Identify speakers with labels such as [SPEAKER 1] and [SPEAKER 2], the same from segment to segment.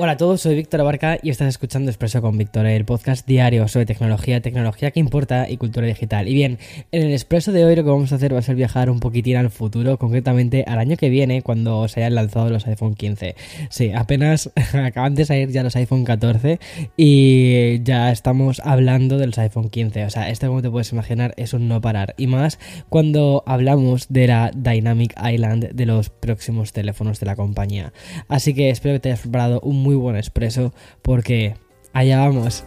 [SPEAKER 1] Hola a todos, soy Víctor Abarca y estás escuchando Expreso con Víctor, el podcast diario sobre tecnología, tecnología que importa y cultura digital. Y bien, en el Expreso de hoy lo que vamos a hacer va a ser viajar un poquitín al futuro, concretamente al año que viene, cuando se hayan lanzado los iPhone 15. Sí, apenas acaban de salir ya los iPhone 14 y ya estamos hablando de los iPhone 15. O sea, esto como te puedes imaginar es un no parar. Y más cuando hablamos de la Dynamic Island de los próximos teléfonos de la compañía. Así que espero que te hayas preparado un muy buen expreso porque allá vamos.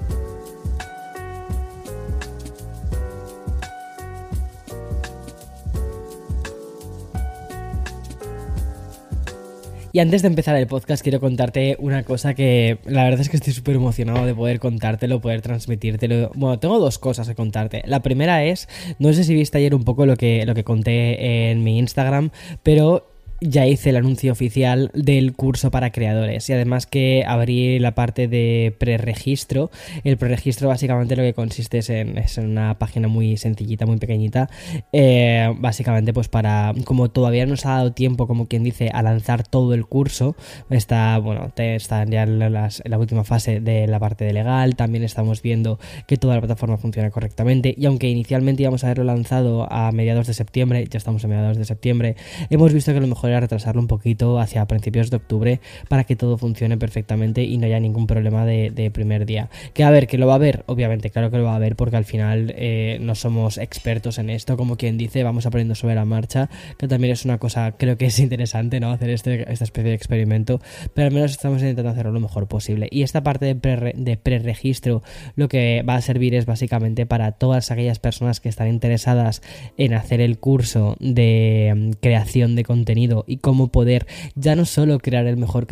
[SPEAKER 1] Y antes de empezar el podcast quiero contarte una cosa que la verdad es que estoy súper emocionado de poder contártelo, poder transmitírtelo. Bueno, tengo dos cosas que contarte. La primera es, no sé si viste ayer un poco lo que, lo que conté en mi Instagram, pero ya hice el anuncio oficial del curso para creadores y además que abrí la parte de preregistro. El preregistro básicamente lo que consiste es en, una página muy sencillita, muy pequeñita. Eh, básicamente pues para, como todavía no se ha dado tiempo, como quien dice, a lanzar todo el curso, está, bueno, está ya en, la última fase de la parte de legal, también estamos viendo que toda la plataforma funciona correctamente y aunque inicialmente íbamos a haberlo lanzado a mediados de septiembre, ya estamos a mediados de septiembre, hemos visto que lo mejor retrasarlo un poquito hacia principios de octubre para que todo funcione perfectamente y no haya ningún problema de, primer día. Que a ver, que lo va a haber, obviamente, claro que lo va a haber porque al final eh, no somos expertos en esto, como quien dice, vamos aprendiendo sobre la marcha, que también es una cosa, creo que es interesante, ¿no? Hacer este, esta especie de experimento, pero al menos estamos intentando hacerlo lo mejor posible. Y esta parte de, pre, de preregistro lo que va a servir es básicamente para todas aquellas personas que están interesadas en hacer el curso de mm, creación de contenido y cómo poder ya no solo crear el mejor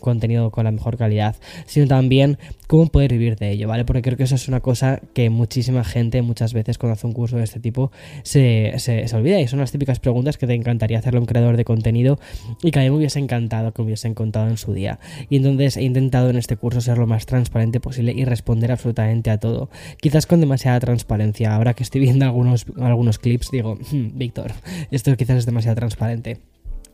[SPEAKER 1] contenido con la mejor calidad, sino también cómo poder vivir de ello, ¿vale? Porque creo que eso es una cosa que muchísima gente muchas veces cuando hace un curso de este tipo se, se, olvida y son las típicas preguntas que te encantaría hacerle a un creador de contenido y que a mí me hubiese encantado que me hubiesen contado en su día. Y entonces he intentado en este curso ser lo más transparente posible y responder absolutamente a todo. Quizás con demasiada transparencia. Ahora que estoy viendo algunos, algunos clips digo, hmm, Víctor, esto quizás es demasiado transparente.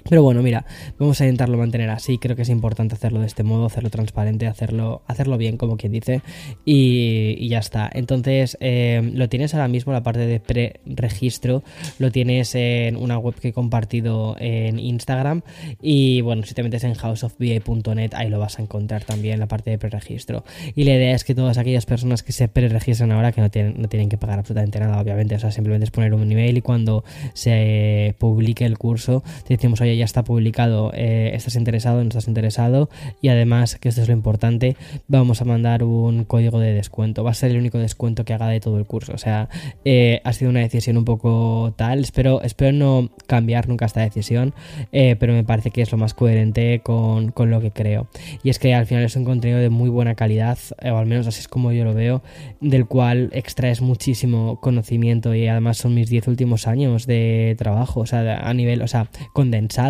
[SPEAKER 1] Pero bueno, mira, vamos a intentarlo mantener así. Creo que es importante hacerlo de este modo, hacerlo transparente, hacerlo, hacerlo bien, como quien dice. Y, ya está. Entonces, eh, lo tienes ahora mismo, la parte de pre-registro, lo tienes en una web que he compartido en Instagram. Y bueno, si te metes en houseofba.net, ahí lo vas a encontrar también, la parte de pre-registro. Y la idea es que todas aquellas personas que se pre-registran ahora, que no tienen, no tienen que pagar absolutamente nada, obviamente, o sea, simplemente es poner un email y cuando se publique el curso, te decimos, oye, ya está publicado, eh, estás interesado, no estás interesado y además, que esto es lo importante, vamos a mandar un código de descuento. Va a ser el único descuento que haga de todo el curso. O sea, eh, ha sido una decisión un poco tal. Espero, espero no cambiar nunca esta decisión, eh, pero me parece que es lo más coherente con, con, lo que creo. Y es que al final es un contenido de muy buena calidad, o al menos así es como yo lo veo, del cual extraes muchísimo conocimiento y además son mis 10 últimos años de trabajo, o sea, a nivel, o sea, condensado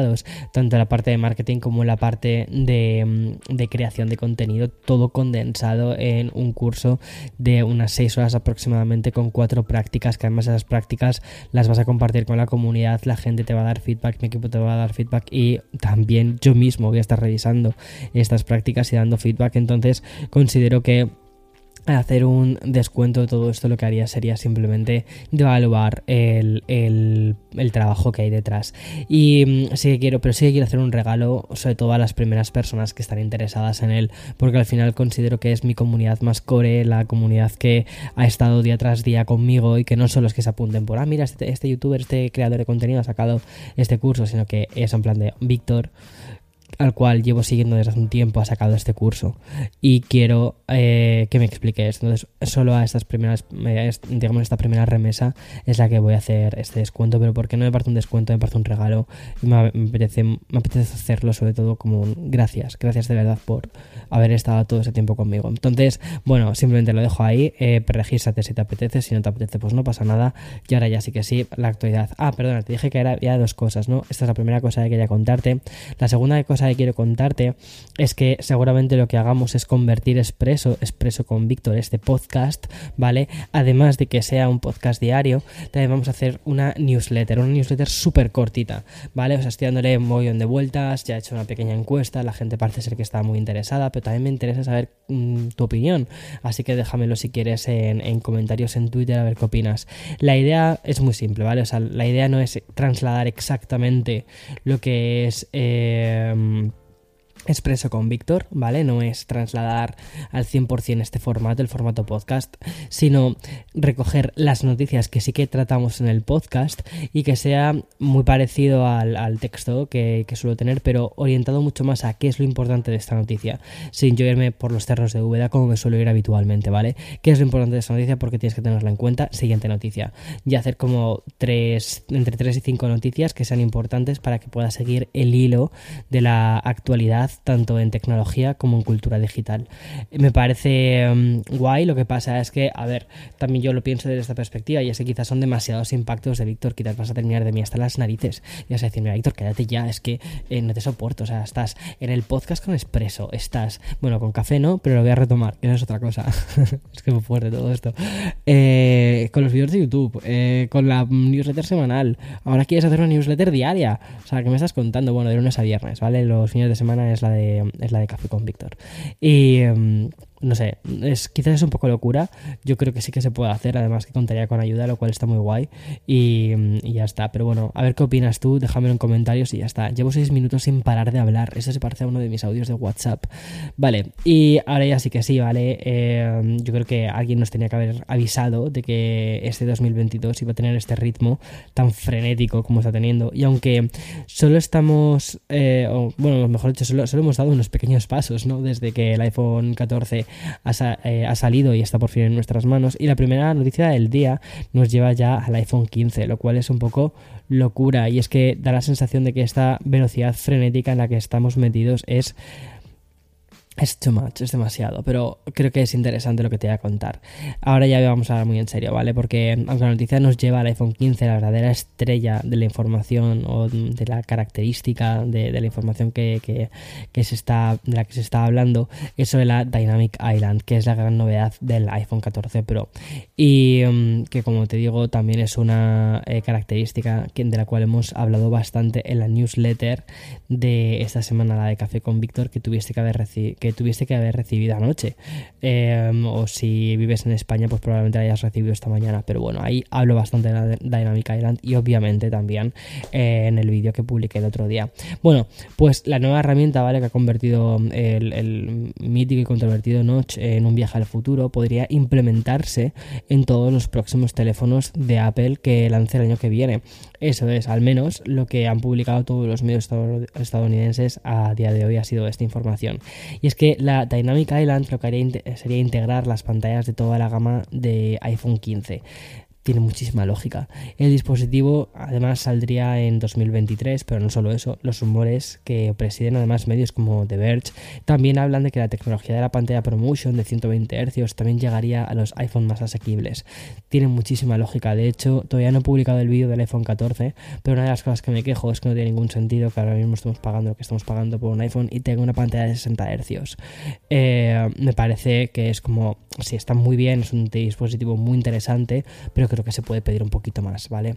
[SPEAKER 1] tanto la parte de marketing como la parte de, mm, de creación de contenido, todo condensado en un curso de unas 6 horas aproximadamente con cuatro prácticas, que además esas prácticas las vas a compartir con la comunidad, la gente te va a dar feedback, mi equipo te va a dar feedback y también yo mismo voy a estar revisando estas prácticas y dando feedback, entonces considero que hacer un descuento de todo esto lo que haría sería simplemente devaluar el, el, trabajo que hay detrás. Y mm, sí que quiero pero sí que quiero hacer un regalo sobre todo a las primeras personas que están interesadas en él porque al final considero que es mi comunidad más core la comunidad que ha estado día tras día conmigo y que no son los que se apunten por ah mira este, este youtuber este creador de contenido ha sacado este curso sino que es en plan de Víctor al cual llevo siguiendo desde hace un tiempo, ha sacado este curso y quiero eh, que me explique esto. Entonces, solo a estas primeras, eh, digamos, esta primera remesa es la que voy a hacer este descuento, pero porque no me parece un descuento, me parece un regalo y me, apetece, me apetece hacerlo sobre todo como un gracias, gracias de verdad por haber estado todo ese tiempo conmigo. Entonces, bueno, simplemente lo dejo ahí, eh, regístrate si te apetece, si no te apetece, pues no pasa nada. Y ahora ya sí que sí, la actualidad. Ah, perdona, te dije que era ya dos cosas, ¿no? Esta es la primera cosa que quería contarte. La segunda cosa que quiero contarte es que seguramente lo que hagamos es convertir Expreso, Expreso con Víctor, este podcast, ¿vale? Además de que sea un podcast diario, también vamos a hacer una newsletter, una newsletter súper cortita, ¿vale? O sea, estoy dándole un montón de vueltas, ya he hecho una pequeña encuesta, la gente parece ser que está muy interesada, pero también me interesa saber mm, tu opinión, así que déjamelo si quieres en, en comentarios en Twitter a ver qué opinas. La idea es muy simple, ¿vale? O sea, la idea no es trasladar exactamente lo que es... Eh, um, expreso con Víctor, ¿vale? No es trasladar al 100% este formato, el formato podcast, sino recoger las noticias que sí que tratamos en el podcast y que sea muy parecido al, texto que, suelo tener, pero orientado mucho más a qué es lo importante de esta noticia, sin yo irme por los cerros de Úbeda como me suelo ir habitualmente, ¿vale? ¿Qué es lo importante de esta noticia? Porque tienes que tenerla en cuenta. Siguiente noticia. Y hacer como tres, entre 3 y 5 noticias que sean importantes para que puedas seguir el hilo de la actualidad tanto en tecnología como en cultura digital. Me parece mm, guay, lo que pasa es que, a ver, también yo lo pienso desde esta perspectiva, y es que quizás son demasiados impactos de Víctor, quizás vas a terminar de mí hasta las narices, y vas a decir, mira, Víctor, quédate ya, es que eh, no te soporto, o sea, estás en el podcast con Expreso, estás, bueno, con café no, pero lo voy a retomar, que eso es otra cosa, es que es muy fuerte todo esto, eh, con los vídeos de YouTube, eh, con la newsletter semanal, ahora quieres hacer una newsletter diaria, o sea, ¿qué me estás contando? Bueno, de lunes a viernes, ¿vale? Los fines de semana es la de, es la de Café con Víctor. Y em, no sé, es, quizás es un poco locura. Yo creo que sí que se puede hacer, además que contaría con ayuda, lo cual está muy guay. Y, ya está. Pero bueno, a ver qué opinas tú, déjamelo en comentarios y ya está. Llevo seis minutos sin parar de hablar. Eso se parece a uno de mis audios de WhatsApp. Vale, y ahora ya sí que sí, ¿vale? Eh, yo creo que alguien nos tenía que haber avisado de que este 2022 iba a tener este ritmo tan frenético como está teniendo. Y aunque solo estamos, eh, bueno, mejor dicho, solo, solo hemos dado unos pequeños pasos, ¿no? Desde que el iPhone 14 eh, ha, salido y está por fin en nuestras manos. Y la primera noticia del día nos lleva ya al iPhone 15, lo cual es un poco locura. Y es que da la sensación de que esta velocidad frenética en la que estamos metidos es es too much, es demasiado, pero creo que es interesante lo que te voy a contar. Ahora ya vamos a hablar muy en serio, ¿vale? Porque aunque la noticia nos lleva al iPhone 15, la verdadera estrella de la información o de la característica de, la información que, se está, de la que se está hablando es sobre la Dynamic Island, que es la gran novedad del iPhone 14 Pro. Y mm, que como te digo, también es una eh, característica de la cual hemos hablado bastante en la newsletter de esta semana, la de Café con Víctor, que tuviste que haber recibido que tuviste que haber recibido anoche. Em, o si vives en España, pues probablemente la hayas recibido esta mañana. Pero bueno, ahí hablo bastante de la Dynamic Island y obviamente también eh, en el vídeo que publiqué el otro día. Bueno, pues la nueva herramienta, ¿vale? Que ha convertido el, mítico y controvertido Notch en un viaje al futuro, podría implementarse en todos los próximos teléfonos de Apple que lance el año que viene. Eso es, al menos lo que han publicado todos los medios estadounidenses a día de hoy ha sido esta información. Y es que la Dynamic Island lo que haría sería integrar las pantallas de toda la gama de iPhone 15 tiene muchísima lógica. El dispositivo además saldría en 2023, pero no solo eso, los rumores que presiden además medios como The Verge también hablan de que la tecnología de la pantalla ProMotion de 120 Hz también llegaría a los iPhone más asequibles. Tiene muchísima lógica, de hecho todavía no he publicado el vídeo del iPhone 14, pero una de las cosas que me quejo es que no tiene ningún sentido que ahora mismo estemos pagando lo que estamos pagando por un iPhone y tenga una pantalla de 60 Hz. Eh, me parece que es como, si está muy bien, es un dispositivo muy interesante, pero que creo que se puede pedir un poquito más, ¿vale?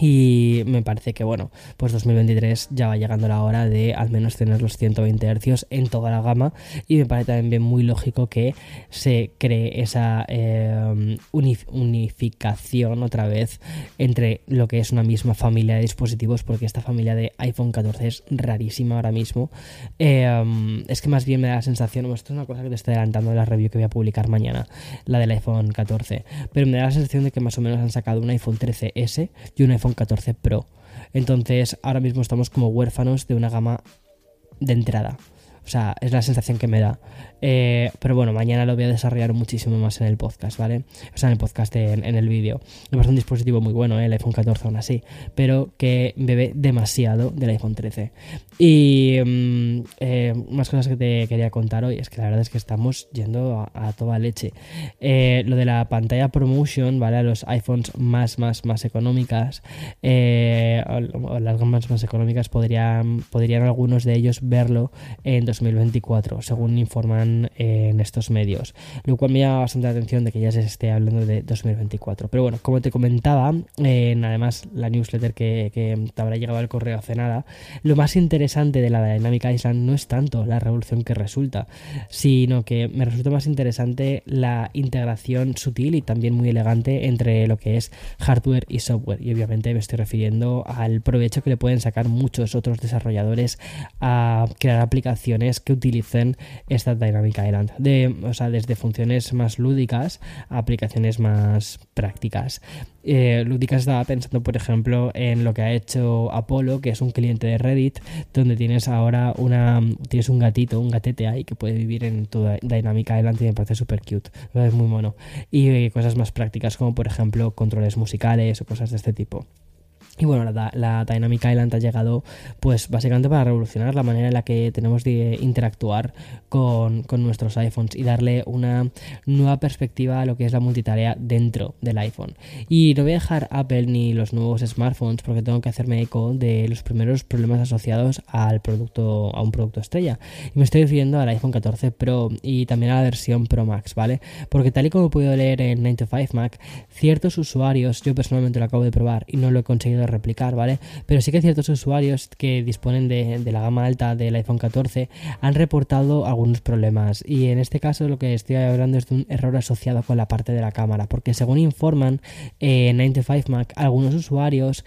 [SPEAKER 1] Y me parece que, bueno, pues 2023 ya va llegando la hora de al menos tener los 120 Hz en toda la gama. Y me parece también muy lógico que se cree esa em, unificación otra vez entre lo que es una misma familia de dispositivos, porque esta familia de iPhone 14 es rarísima ahora mismo. Em, es que más bien me da la sensación, esto es una cosa que te estoy adelantando de la review que voy a publicar mañana, la del iPhone 14, pero me da la sensación de que más o menos han sacado un iPhone 13S y un iPhone 14 Pro. Entonces, ahora mismo estamos como huérfanos de una gama de entrada. O sea, es la sensación que me da. Eh, pero bueno, mañana lo voy a desarrollar muchísimo más en el podcast, ¿vale? O sea, en el podcast, en, el vídeo. Me un dispositivo muy bueno, ¿eh? el iPhone 14 aún así, pero que bebe demasiado del iPhone 13. Y mm, eh, más cosas que te quería contar hoy es que la verdad es que estamos yendo a, toda leche. lo de la pantalla promotion, ¿vale? A los iPhones más, más, más económicas, o, las gamas más económicas, podrían, podrían algunos de ellos verlo en 2024, según informan eh, en estos medios. Lo cual me llama bastante la atención de que ya se esté hablando de 2024. Pero bueno, como te comentaba, en además la newsletter que, te habrá llegado al correo hace nada, lo más interesante de la Dynamic Island no es tanto la revolución que resulta, sino que me resulta más interesante la integración sutil y también muy elegante entre lo que es hardware y software. Y obviamente me estoy refiriendo al provecho que le pueden sacar muchos otros desarrolladores a crear aplicaciones que utilicen esta Dynamic Island. De, o sea, desde funciones más lúdicas a aplicaciones más prácticas. Eh, lúdicas estaba pensando, por ejemplo, en lo que ha hecho Apollo, que es un cliente de Reddit, donde tienes ahora una tienes un gatito, un gatete ahí que puede vivir en tu Dynamic Island y me parece súper cute. Es muy mono. Y eh, cosas más prácticas como, por ejemplo, controles musicales o cosas de este tipo. Y bueno, la, Dynamic Island ha llegado pues básicamente para revolucionar la manera en la que tenemos de interactuar con, nuestros iPhones y darle una nueva perspectiva a lo que es la multitarea dentro del iPhone. Y no voy a dejar Apple ni los nuevos smartphones porque tengo que hacerme eco de los primeros problemas asociados al producto, a un producto estrella. Y me estoy refiriendo al iPhone 14 Pro y también a la versión Pro Max, ¿vale? Porque tal y como he podido leer en 9 to 5 Mac, ciertos usuarios, yo personalmente lo acabo de probar y no lo he conseguido replicar, ¿vale? Pero sí que ciertos usuarios que disponen de, la gama alta del iPhone 14 han reportado algunos problemas y en este caso lo que estoy hablando es de un error asociado con la parte de la cámara, porque según informan en 95 Mac, algunos usuarios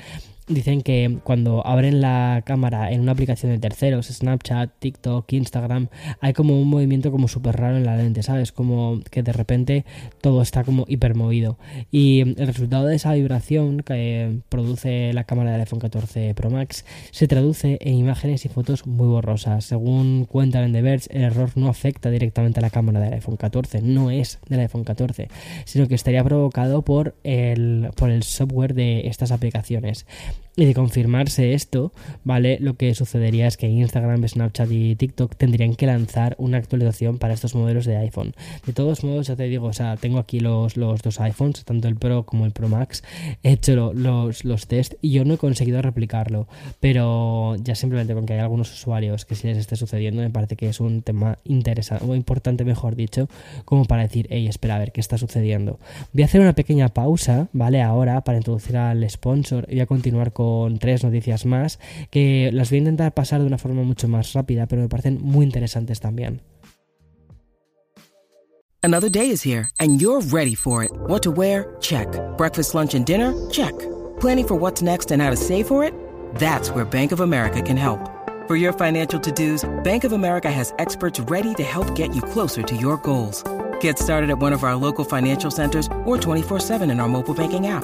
[SPEAKER 1] dicen que cuando abren la cámara en una aplicación de terceros, Snapchat, TikTok, Instagram, hay como un movimiento como súper raro en la lente, ¿sabes? Como que de repente todo está como hipermovido. Y el resultado de esa vibración que produce la cámara del iPhone 14 Pro Max se traduce en imágenes y fotos muy borrosas. Según cuentan en The Verge, el error no afecta directamente a la cámara del iPhone 14, no es del iPhone 14, sino que estaría provocado por el, por el software de estas aplicaciones. Y de confirmarse esto, ¿vale? Lo que sucedería es que Instagram, Snapchat y TikTok tendrían que lanzar una actualización para estos modelos de iPhone. De todos modos, ya te digo, o sea, tengo aquí los, los dos iPhones, tanto el Pro como el Pro Max. He hecho los, los test y yo no he conseguido replicarlo. Pero ya simplemente con que hay algunos usuarios que si les esté sucediendo, me parece que es un tema interesante, o importante, mejor dicho, como para decir, hey, espera a ver qué está sucediendo. Voy a hacer una pequeña pausa, ¿vale? Ahora para introducir al sponsor y voy a continuar con tres noticias más que las voy a intentar pasar de una forma mucho más rápida, pero me parecen muy interesantes también.
[SPEAKER 2] Another day is here and you're ready for it. What to wear? Check. Breakfast, lunch and dinner? Check. Planning for what's next and how to save for it? That's where Bank of America can help. For your financial to-dos, Bank of America has experts ready to help get you closer to your goals. Get started at one of our local financial centers or 24-7 in our mobile banking app.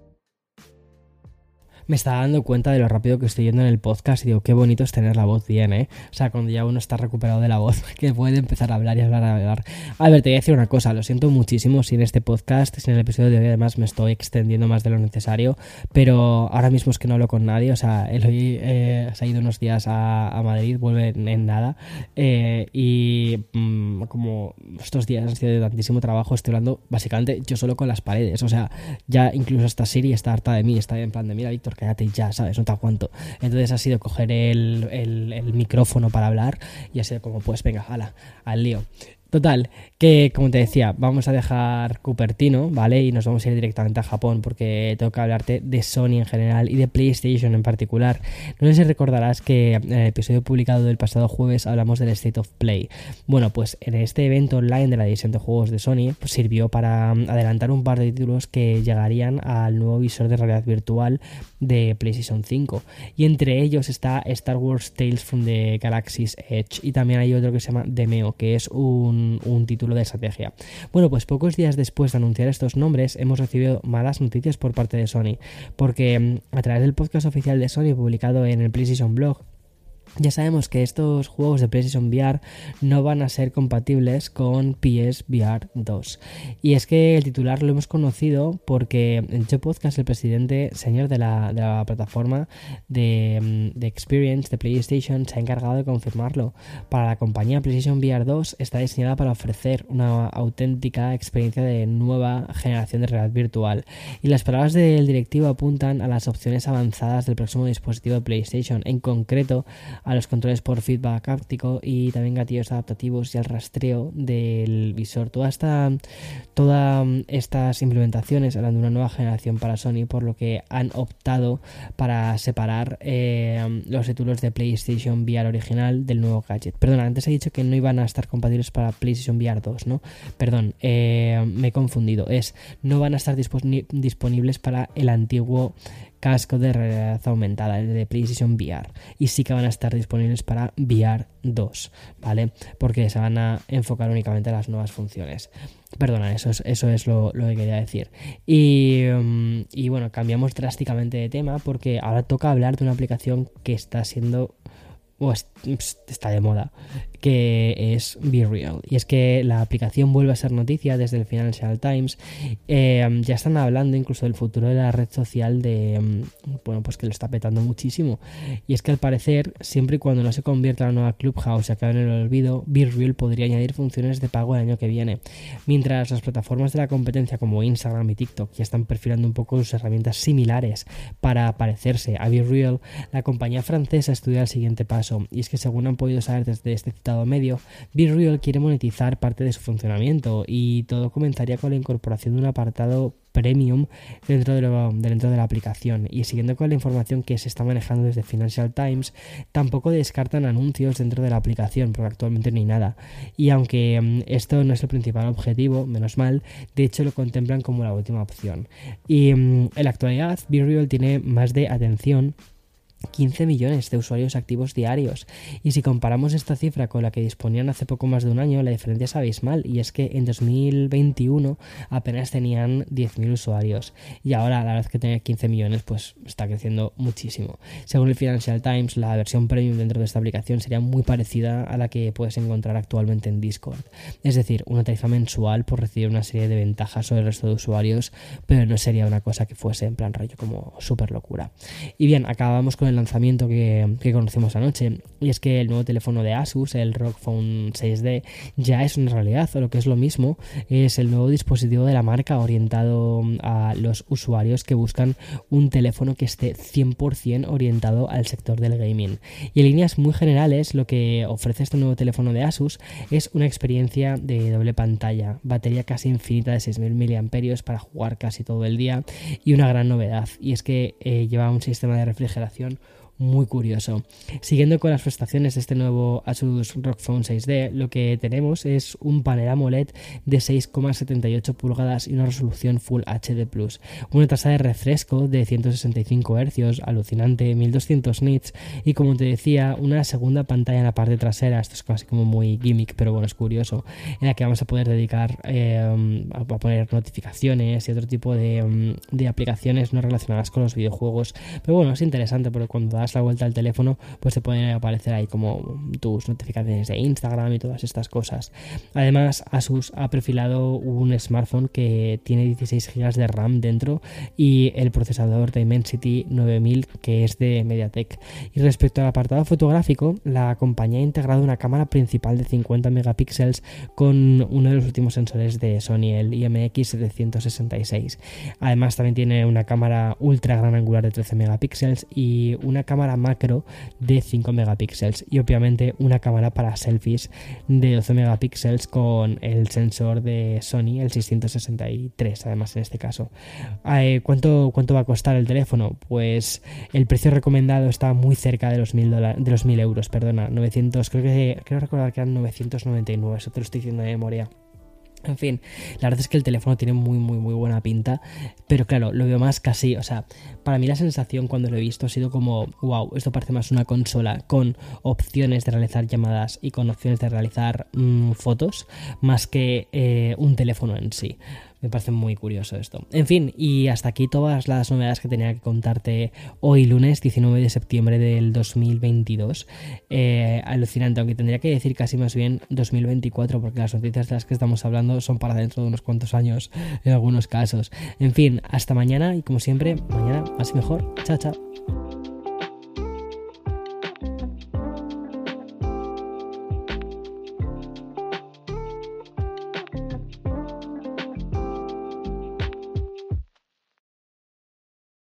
[SPEAKER 1] Me estaba dando cuenta de lo rápido que estoy yendo en el podcast y digo, qué bonito es tener la voz bien, ¿eh? O sea, cuando ya uno está recuperado de la voz, que puede empezar a hablar y hablar, a hablar. A ver, te voy a decir una cosa, lo siento muchísimo si en este podcast, si en el episodio de hoy además me estoy extendiendo más de lo necesario, pero ahora mismo es que no hablo con nadie, o sea, Eloy eh, se ha ido unos días a, Madrid, vuelve en, nada, eh, y mm, como estos días han sido de tantísimo trabajo, estoy hablando básicamente yo solo con las paredes, o sea, ya incluso esta Siri está harta de mí, está en plan de, mira, Víctor, cállate ya, ¿sabes? No te aguanto. Entonces ha sido coger el, el, micrófono para hablar y ha sido como, pues venga, ala, al lío. Total, que como te decía, vamos a dejar Cupertino, ¿vale? Y nos vamos a ir directamente a Japón porque tengo que hablarte de Sony en general y de PlayStation en particular. No sé si recordarás que en el episodio publicado del pasado jueves hablamos del State of Play. Bueno, pues en este evento online de la edición de juegos de Sony pues sirvió para um, adelantar un par de títulos que llegarían al nuevo visor de realidad virtual de PlayStation 5. Y entre ellos está Star Wars Tales from the Galaxy's Edge y también hay otro que se llama Demeo, que es un un, título de estrategia. Bueno, pues pocos días después de anunciar estos nombres hemos recibido malas noticias por parte de Sony, porque mm, a través del podcast oficial de Sony publicado en el PlayStation Blog, ya sabemos que estos juegos de PlayStation VR no van a ser compatibles con PSVR 2. Y es que el titular lo hemos conocido porque en Joe Podcast, el presidente, señor de la, plataforma de, de, Experience de PlayStation, se ha encargado de confirmarlo. Para la compañía PlayStation VR 2 está diseñada para ofrecer una auténtica experiencia de nueva generación de realidad virtual. Y las palabras del directivo apuntan a las opciones avanzadas del próximo dispositivo de PlayStation, en concreto a los controles por feedback áptico y también gatillos adaptativos y al rastreo del visor. Toda esta, todas estas implementaciones hablan de una nueva generación para Sony, por lo que han optado para separar eh, los títulos de PlayStation VR original del nuevo gadget. Perdón, antes he dicho que no iban a estar compatibles para PlayStation VR 2, ¿no? Perdón, eh, me he confundido. Es no van a estar disponibles para el antiguo casco de realidad aumentada, el de PlayStation VR. Y sí que van a estar disponibles para VR 2, ¿vale? Porque se van a enfocar únicamente a las nuevas funciones. Perdona, eso es, eso es lo, que quería decir. Y, mm, y bueno, cambiamos drásticamente de tema porque ahora toca hablar de una aplicación que está siendo o está de moda, que es Be Real. Y es que la aplicación vuelve a ser noticia desde el Financial Times. Eh, ya están hablando incluso del futuro de la red social de, mm, bueno, pues que lo está petando muchísimo. Y es que al parecer, siempre y cuando no se convierta la nueva Clubhouse y acabe en el olvido, Be Real podría añadir funciones de pago el año que viene. Mientras las plataformas de la competencia como Instagram y TikTok ya están perfilando un poco sus herramientas similares para parecerse a Be Real, la compañía francesa estudia el siguiente paso y es que según han podido saber desde este citado medio, BeReal quiere monetizar parte de su funcionamiento y todo comenzaría con la incorporación de un apartado premium dentro de, dentro de la aplicación. Y siguiendo con la información que se está manejando desde Financial Times tampoco descartan anuncios dentro de la aplicación porque actualmente no nada. Y aunque mm, esto no es el principal objetivo menos mal de hecho lo contemplan como la última opción. Y mm, en la actualidad BeReal tiene más de atención 15 millones de usuarios activos diarios. Y si comparamos esta cifra con la que disponían hace poco más de un año, la diferencia es abismal. Y es que en 2021 apenas tenían 10.000 usuarios. Y ahora, la verdad que tener 15 millones, pues está creciendo muchísimo. Según el Financial Times, la versión premium dentro de esta aplicación sería muy parecida a la que puedes encontrar actualmente en Discord. Es decir, una tarifa mensual por recibir una serie de ventajas sobre el resto de usuarios, pero no sería una cosa que fuese en plan rollo como súper locura. Y bien, acabamos con el lanzamiento que, conocemos anoche, y es que el nuevo teléfono de Asus, el ROG Phone 6D, ya es una realidad, o lo que es lo mismo, es el nuevo dispositivo de la marca orientado a los usuarios que buscan un teléfono que esté 100% orientado al sector del gaming. Y en líneas muy generales, lo que ofrece este nuevo teléfono de Asus es una experiencia de doble pantalla, batería casi infinita de 6.000 mAh para jugar casi todo el día, y una gran novedad, y es que eh, lleva un sistema de refrigeración muy curioso. Siguiendo con las prestaciones de este nuevo Asus ROG Phone 6D, lo que tenemos es un panel AMOLED de 6,78 pulgadas y una resolución Full HD+, una tasa de refresco de 165 Hz, alucinante, 1200 nits y como te decía, una segunda pantalla en la parte trasera, esto es casi como muy gimmick, pero bueno, es curioso, en la que vamos a poder dedicar eh, a poner notificaciones y otro tipo de, mm, de aplicaciones no relacionadas con los videojuegos, pero bueno, es interesante porque cuando das la vuelta al teléfono, pues te pueden aparecer ahí como tus notificaciones de Instagram y todas estas cosas. Además, Asus ha perfilado un smartphone que tiene 16 GB de RAM dentro y el procesador Dimensity 9000 que es de MediaTek. Y respecto al apartado fotográfico, la compañía ha integrado una cámara principal de 50 megapíxeles con uno de los últimos sensores de Sony, el IMX 766. Además, también tiene una cámara ultra gran angular de 13 megapíxeles y una cámara macro de 5 megapíxeles y obviamente una cámara para selfies de 12 megapíxeles con el sensor de Sony, el 663 además en este caso. Eh, ¿cuánto, ¿Cuánto va a costar el teléfono? Pues el precio recomendado está muy cerca de los 1000 de los 1000 euros, perdona, 900, creo que creo recordar que eran 999, eso te lo estoy diciendo de memoria. En fin, la verdad es que el teléfono tiene muy, muy, muy buena pinta, pero claro, lo veo más casi, o sea, para mí la sensación cuando lo he visto ha sido como, wow, esto parece más una consola con opciones de realizar llamadas y con opciones de realizar mm, fotos, más que eh, un teléfono en sí. Me parece muy curioso esto. En fin, y hasta aquí todas las novedades que tenía que contarte hoy lunes 19 de septiembre del 2022. Eh, alucinante, aunque tendría que decir casi más bien 2024 porque las noticias de las que estamos hablando son para dentro de unos cuantos años en algunos casos. En fin, hasta mañana y como siempre, mañana más y mejor. Chao, chao.